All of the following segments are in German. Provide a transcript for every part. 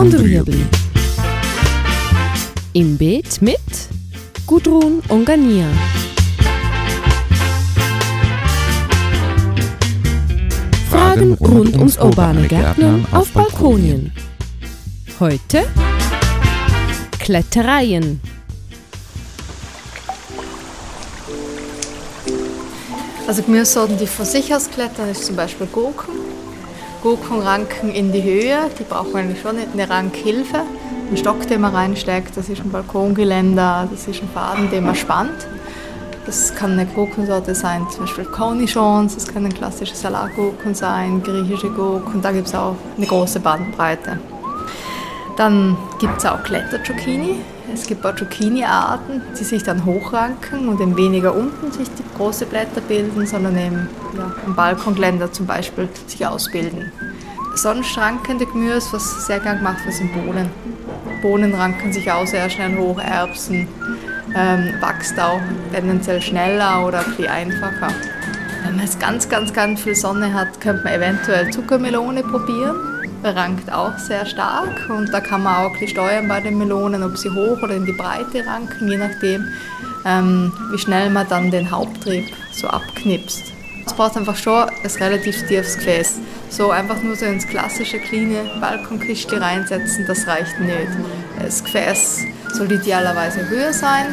und Rüebli. Im Beet mit Gudrun Ongania. Fragen rund ums urbane Gärtnern auf Balkonien. Heute Klettereien. Also Gemüsesorten, die von sich aus klettern, ist zum Beispiel Gurken. Gurken ranken in die Höhe, die brauchen eigentlich schon eine Rankhilfe. Ein Stock, den man reinsteckt, das ist ein Balkongeländer, das ist ein Faden, den man spannt. Das kann eine Gurkensorte sein, zum Beispiel Cornichons, das können klassische Salatgurken sein, griechische Gurken, da gibt es auch eine große Bandbreite. Dann gibt es auch Kletterzucchini. Es gibt auch Zucchini-Arten, die sich dann hochranken und eben weniger unten sich die große Blätter bilden, sondern eben ja, im Balkongeländer zum Beispiel sich ausbilden. Sonst rankende Gemüse, was sehr gern gemacht wird, sind Bohnen. Bohnen ranken sich auch sehr schnell hoch, Erbsen, ähm, wächst auch tendenziell schneller oder bisschen einfacher. Wenn man jetzt ganz, ganz, ganz viel Sonne hat, könnte man eventuell Zuckermelone probieren. Rankt auch sehr stark und da kann man auch bisschen steuern bei den Melonen, ob sie hoch oder in die Breite ranken, je nachdem, ähm, wie schnell man dann den Haupttrieb so abknipst. Es braucht einfach schon ein relativ tiefes Gefäß. So einfach nur so ins klassische kleine Balkonkistchen reinsetzen, das reicht nicht. Das Gefäß soll idealerweise höher sein.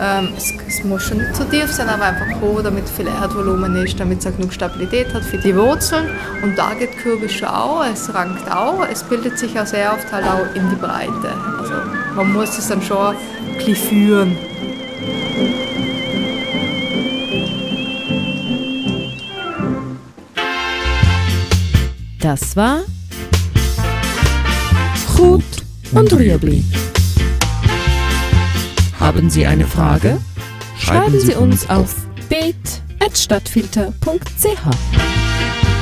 Ähm, es, es, muss schon nicht zu tief sein, aber einfach hoch, damit viel Erdvolumen ist, damit es genug Stabilität hat für die Wurzeln. Und da geht Kürbis schon auch, es rankt auch, es bildet sich auch sehr oft halt auch in die Breite. Also man muss es dann schon ein bisschen führen. Das war Gut und Rüebli. Haben Sie eine Frage? Schreiben Sie uns auf beet.stadtfilter.ch.